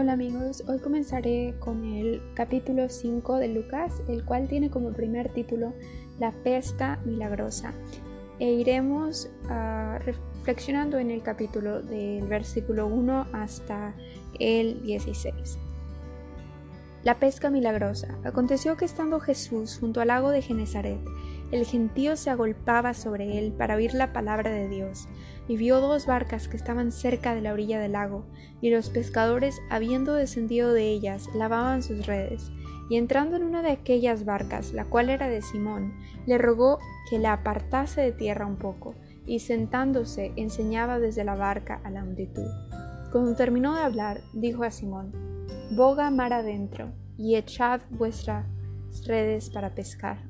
Hola amigos, hoy comenzaré con el capítulo 5 de Lucas, el cual tiene como primer título La pesca milagrosa. E iremos uh, reflexionando en el capítulo del versículo 1 hasta el 16. La pesca milagrosa. Aconteció que estando Jesús junto al lago de Genezaret, el gentío se agolpaba sobre él para oír la palabra de Dios, y vio dos barcas que estaban cerca de la orilla del lago, y los pescadores, habiendo descendido de ellas, lavaban sus redes. Y entrando en una de aquellas barcas, la cual era de Simón, le rogó que la apartase de tierra un poco, y sentándose enseñaba desde la barca a la multitud. Cuando terminó de hablar, dijo a Simón, Boga mar adentro, y echad vuestras redes para pescar.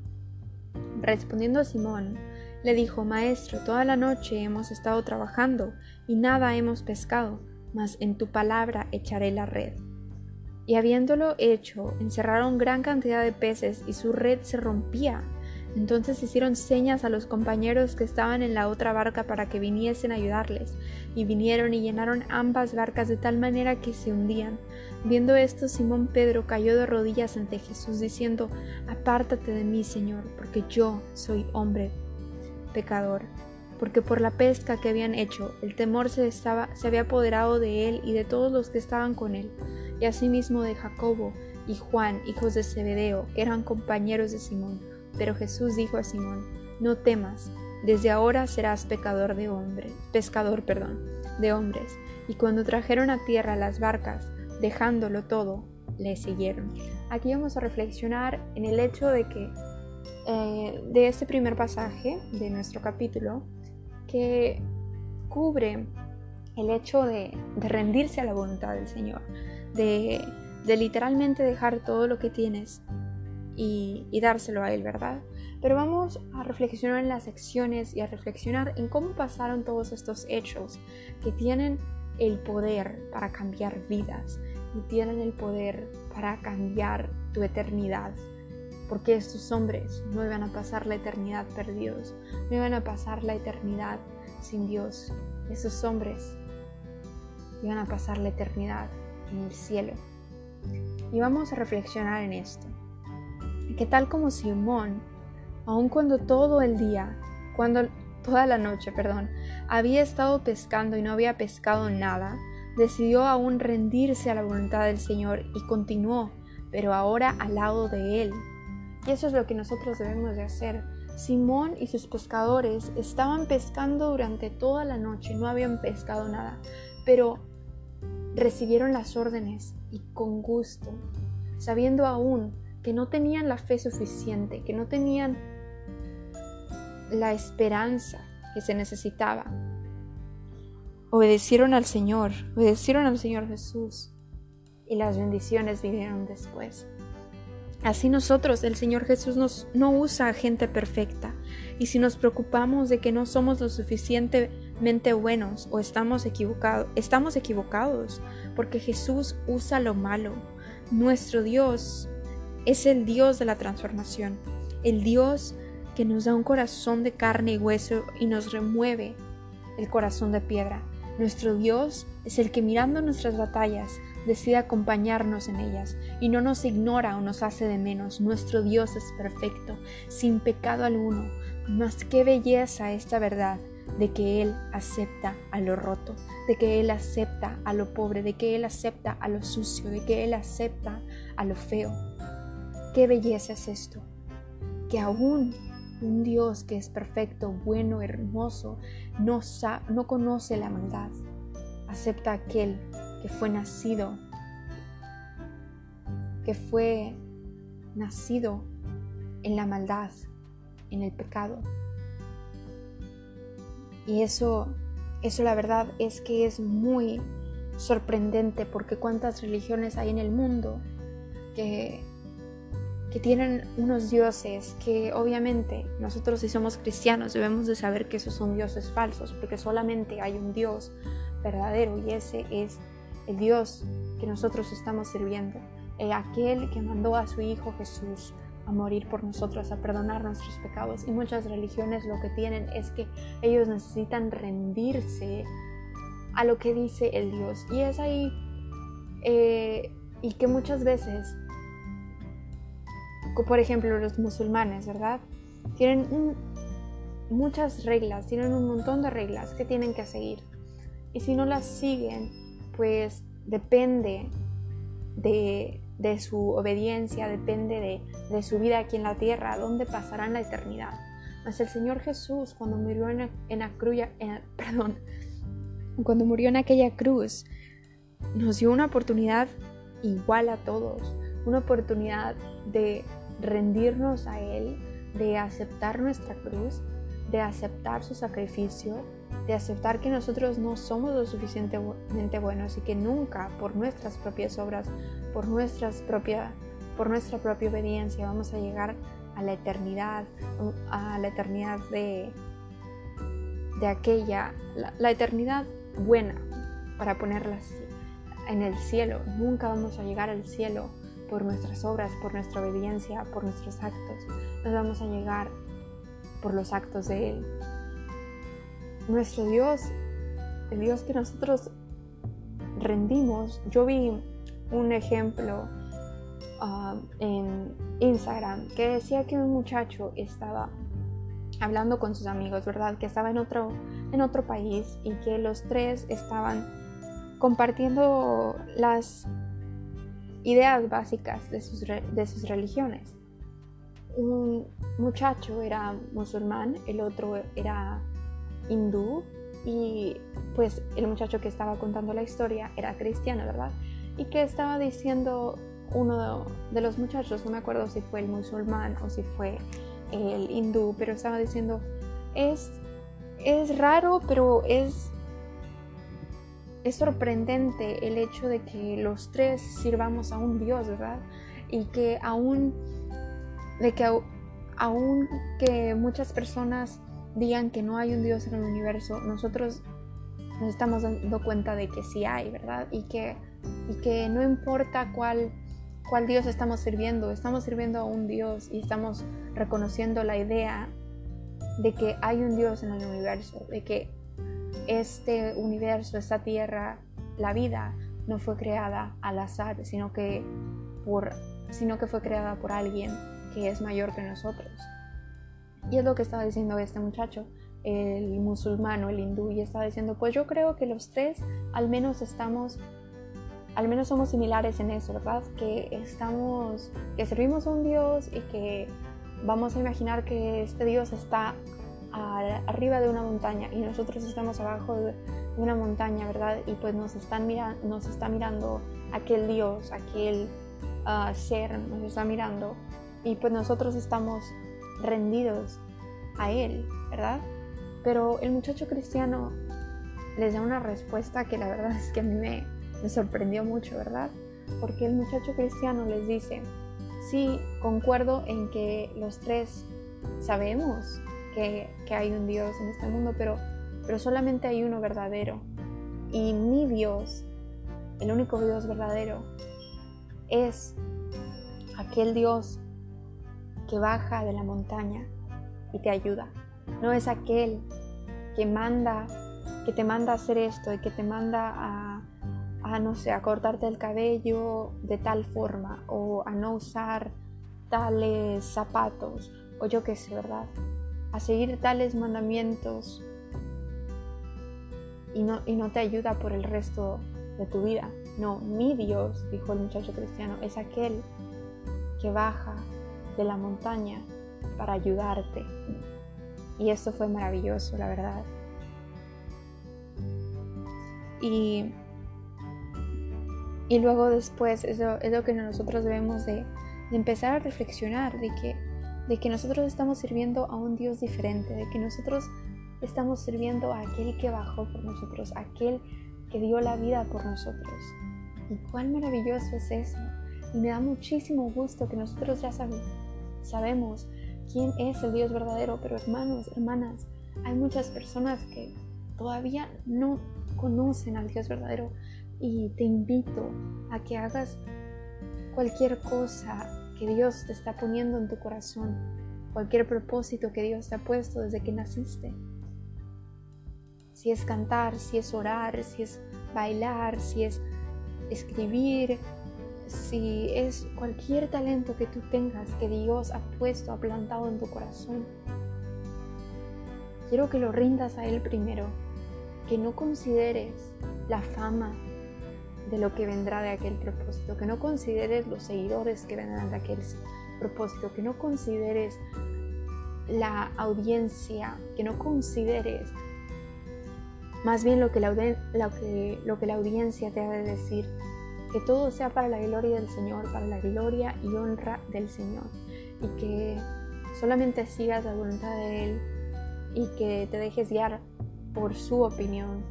Respondiendo Simón, le dijo, Maestro, toda la noche hemos estado trabajando y nada hemos pescado, mas en tu palabra echaré la red. Y habiéndolo hecho, encerraron gran cantidad de peces y su red se rompía. Entonces hicieron señas a los compañeros que estaban en la otra barca para que viniesen a ayudarles, y vinieron y llenaron ambas barcas de tal manera que se hundían. Viendo esto, Simón Pedro cayó de rodillas ante Jesús, diciendo, Apártate de mí, Señor, porque yo soy hombre pecador. Porque por la pesca que habían hecho, el temor se, estaba, se había apoderado de él y de todos los que estaban con él, y asimismo de Jacobo y Juan, hijos de Zebedeo, que eran compañeros de Simón pero Jesús dijo a Simón, no temas, desde ahora serás pecador de hombres, pescador, perdón, de hombres. Y cuando trajeron a tierra las barcas, dejándolo todo, le siguieron. Aquí vamos a reflexionar en el hecho de que eh, de este primer pasaje de nuestro capítulo que cubre el hecho de, rendirse a la voluntad del Señor, de, de literalmente dejar todo lo que tienes y, dárselo a él, ¿verdad? Pero vamos a reflexionar en las secciones y a reflexionar en cómo pasaron todos estos hechos que tienen el poder para cambiar vidas y tienen el poder para cambiar tu eternidad. Porque estos hombres no iban a pasar la eternidad perdidos, no iban a pasar la eternidad sin Dios. Esos hombres iban a pasar la eternidad en el cielo. Y vamos a reflexionar en esto que tal como Simón, aun cuando todo el día, cuando toda la noche, perdón, había estado pescando y no había pescado nada, decidió aún rendirse a la voluntad del Señor y continuó, pero ahora al lado de él. Y eso es lo que nosotros debemos de hacer. Simón y sus pescadores estaban pescando durante toda la noche, no habían pescado nada, pero recibieron las órdenes y con gusto, sabiendo aún que no tenían la fe suficiente, que no tenían la esperanza que se necesitaba. Obedecieron al Señor, obedecieron al Señor Jesús y las bendiciones vinieron después. Así nosotros, el Señor Jesús nos, no usa a gente perfecta y si nos preocupamos de que no somos lo suficientemente buenos o estamos equivocados, estamos equivocados porque Jesús usa lo malo. Nuestro Dios es el Dios de la transformación, el Dios que nos da un corazón de carne y hueso y nos remueve el corazón de piedra. Nuestro Dios es el que mirando nuestras batallas decide acompañarnos en ellas y no nos ignora o nos hace de menos. Nuestro Dios es perfecto, sin pecado alguno. Mas qué belleza esta verdad de que Él acepta a lo roto, de que Él acepta a lo pobre, de que Él acepta a lo sucio, de que Él acepta a lo feo. Qué belleza es esto, que aún un Dios que es perfecto, bueno, hermoso, no, no conoce la maldad, acepta aquel que fue nacido, que fue nacido en la maldad, en el pecado. Y eso, eso la verdad es que es muy sorprendente porque cuántas religiones hay en el mundo que que tienen unos dioses que obviamente nosotros si somos cristianos debemos de saber que esos son dioses falsos, porque solamente hay un Dios verdadero y ese es el Dios que nosotros estamos sirviendo, el aquel que mandó a su Hijo Jesús a morir por nosotros, a perdonar nuestros pecados. Y muchas religiones lo que tienen es que ellos necesitan rendirse a lo que dice el Dios. Y es ahí eh, y que muchas veces, por ejemplo los musulmanes, ¿verdad? Tienen muchas reglas, tienen un montón de reglas que tienen que seguir. Y si no las siguen, pues depende de, su obediencia, depende de, su vida aquí en la tierra, dónde pasarán la eternidad. Mas el Señor Jesús, cuando murió en, la cruz, perdón, cuando murió en aquella cruz, nos dio una oportunidad igual a todos, una oportunidad de rendirnos a Él, de aceptar nuestra cruz, de aceptar su sacrificio, de aceptar que nosotros no somos lo suficientemente buenos y que nunca por nuestras propias obras, por, nuestras propia, por nuestra propia obediencia vamos a llegar a la eternidad, a la eternidad de, de aquella, la, eternidad buena, para ponerla así, en el cielo. Nunca vamos a llegar al cielo por nuestras obras, por nuestra obediencia, por nuestros actos. Nos vamos a llegar por los actos de Él. Nuestro Dios, el Dios que nosotros rendimos, yo vi un ejemplo ah, en Instagram que decía que un muchacho estaba hablando con sus amigos, ¿verdad? Que estaba en otro, en otro país y que los tres estaban compartiendo las ideas básicas de sus, de sus religiones un muchacho era musulmán, el otro era hindú y pues el muchacho que estaba contando la historia era cristiano, ¿verdad? Y que estaba diciendo uno de los muchachos, no me acuerdo si fue el musulmán o si fue el hindú, pero estaba diciendo, es, es raro, pero es, es sorprendente el hecho de que los tres sirvamos a un Dios, ¿verdad? Y que aún de que aunque muchas personas digan que no hay un Dios en el universo, nosotros nos estamos dando cuenta de que sí hay, ¿verdad? Y que, y que no importa cuál, cuál Dios estamos sirviendo, estamos sirviendo a un Dios y estamos reconociendo la idea de que hay un Dios en el universo, de que este universo, esta tierra, la vida no fue creada al azar, sino que, por, sino que fue creada por alguien que es mayor que nosotros. Y es lo que estaba diciendo este muchacho, el musulmano, el hindú, y estaba diciendo, pues yo creo que los tres al menos estamos, al menos somos similares en eso, ¿verdad? Que estamos, que servimos a un Dios y que vamos a imaginar que este Dios está arriba de una montaña y nosotros estamos abajo de una montaña, ¿verdad? Y pues nos, están mira nos está mirando aquel Dios, aquel ah, ser, nos está mirando y pues nosotros estamos rendidos a Él, ¿verdad? Pero el muchacho cristiano les da una respuesta que la verdad es que a mí me, sorprendió mucho, ¿verdad? Porque el muchacho cristiano les dice, sí, concuerdo en que los tres sabemos que, que, hay un Dios en este mundo, pero, pero solamente hay uno verdadero. Y mi Dios, el único Dios verdadero, es aquel Dios que baja de la montaña y te ayuda. No es aquel que manda, que te manda a hacer esto y que te manda a, a no sé, a cortarte el cabello de tal forma o a no usar tales zapatos o yo qué sé, ¿verdad? A seguir tales mandamientos y no, y no te ayuda por el resto de tu vida. No, mi Dios, dijo el muchacho cristiano, es aquel que baja de la montaña para ayudarte. Y esto fue maravilloso, la verdad. Y, y luego después, eso es lo que nosotros debemos de, empezar a reflexionar, de que, de que nosotros estamos sirviendo a un Dios diferente, de que nosotros estamos sirviendo a aquel que bajó por nosotros, aquel que dio la vida por nosotros. Y cuán maravilloso es eso. Y me da muchísimo gusto que nosotros ya sabemos quién es el Dios verdadero, pero hermanos, hermanas, hay muchas personas que todavía no conocen al Dios verdadero y te invito a que hagas cualquier cosa que Dios te está poniendo en tu corazón, cualquier propósito que Dios te ha puesto desde que naciste. Si es cantar, si es orar, si es bailar, si es escribir, si es cualquier talento que tú tengas que Dios ha puesto, ha plantado en tu corazón, quiero que lo rindas a Él primero, que no consideres la fama de lo que vendrá de aquel propósito, que no consideres los seguidores que vendrán de aquel propósito, que no consideres la audiencia, que no consideres más bien lo que la, lo que, lo que la audiencia te ha de decir, que todo sea para la gloria del Señor, para la gloria y honra del Señor, y que solamente sigas la voluntad de Él y que te dejes guiar por su opinión,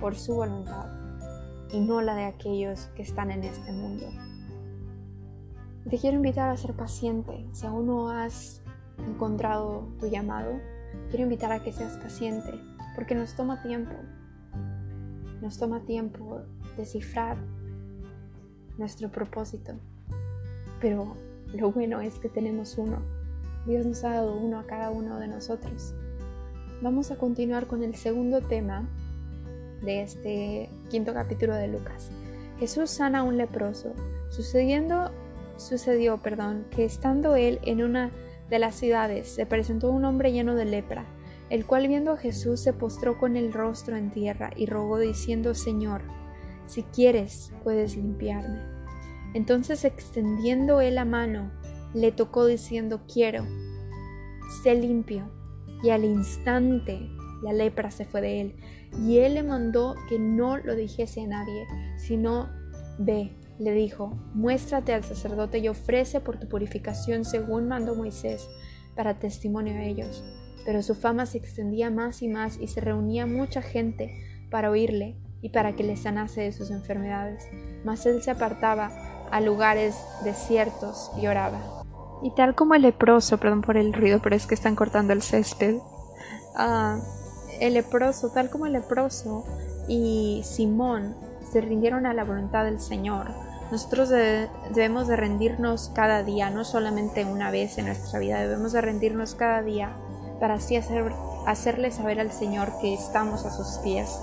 por su voluntad, y no la de aquellos que están en este mundo. Te quiero invitar a ser paciente. Si aún no has encontrado tu llamado, quiero invitar a que seas paciente, porque nos toma tiempo. Nos toma tiempo descifrar nuestro propósito. Pero lo bueno es que tenemos uno. Dios nos ha dado uno a cada uno de nosotros. Vamos a continuar con el segundo tema de este quinto capítulo de Lucas. Jesús sana a un leproso. Sucediendo, sucedió, perdón, que estando él en una de las ciudades se presentó un hombre lleno de lepra, el cual viendo a Jesús se postró con el rostro en tierra y rogó diciendo, Señor, si quieres, puedes limpiarme. Entonces extendiendo él la mano, le tocó diciendo, quiero, sé limpio. Y al instante la lepra se fue de él. Y él le mandó que no lo dijese a nadie, sino, ve, le dijo, muéstrate al sacerdote y ofrece por tu purificación según mandó Moisés, para testimonio a ellos. Pero su fama se extendía más y más y se reunía mucha gente para oírle y para que le sanase de sus enfermedades. Mas él se apartaba a lugares desiertos y oraba. Y tal como el leproso, perdón por el ruido, pero es que están cortando el césped, ah, el leproso, tal como el leproso y Simón se rindieron a la voluntad del Señor, nosotros debemos de rendirnos cada día, no solamente una vez en nuestra vida, debemos de rendirnos cada día para así hacer, hacerle saber al Señor que estamos a sus pies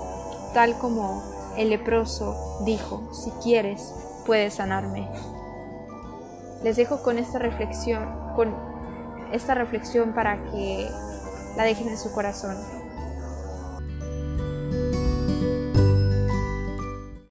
tal como el leproso dijo, si quieres, puedes sanarme. Les dejo con esta reflexión, con esta reflexión para que la dejen en su corazón.